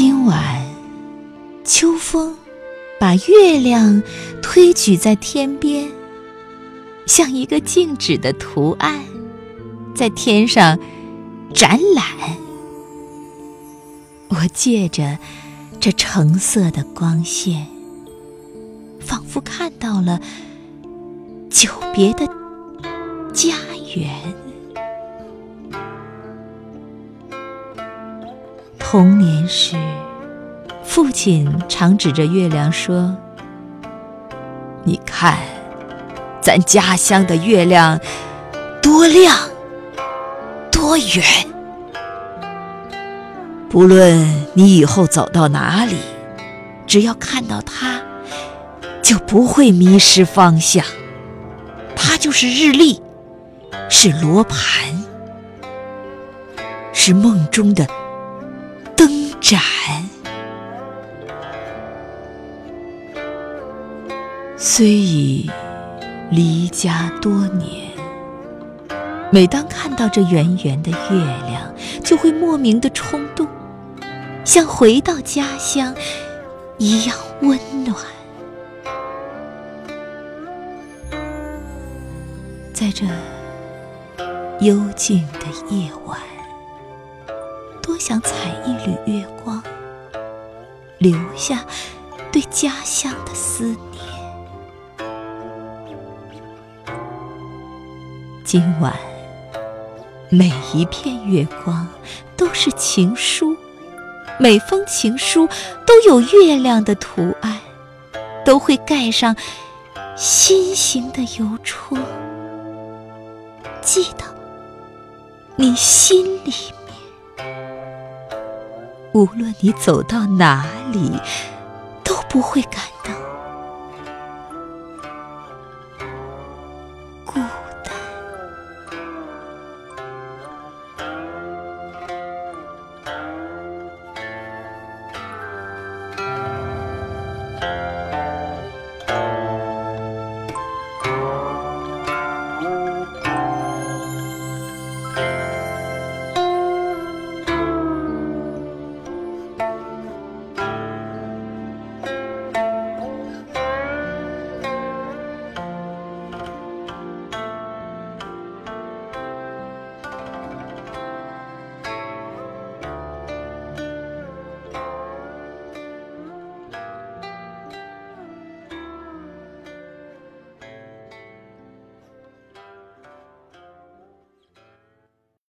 今晚，秋风把月亮推举在天边，像一个静止的图案，在天上展览。我借着这橙色的光线，仿佛看到了久别的家园。童年时，父亲常指着月亮说：“你看，咱家乡的月亮多亮，多圆。不论你以后走到哪里，只要看到它，就不会迷失方向。它就是日历，是罗盘，是梦中的。”展。虽已离家多年，每当看到这圆圆的月亮，就会莫名的冲动，像回到家乡一样温暖。在这幽静的夜晚。多想采一缕月光，留下对家乡的思念。今晚每一片月光都是情书，每封情书都有月亮的图案，都会盖上心形的邮戳，寄到你心里。无论你走到哪里，都不会感到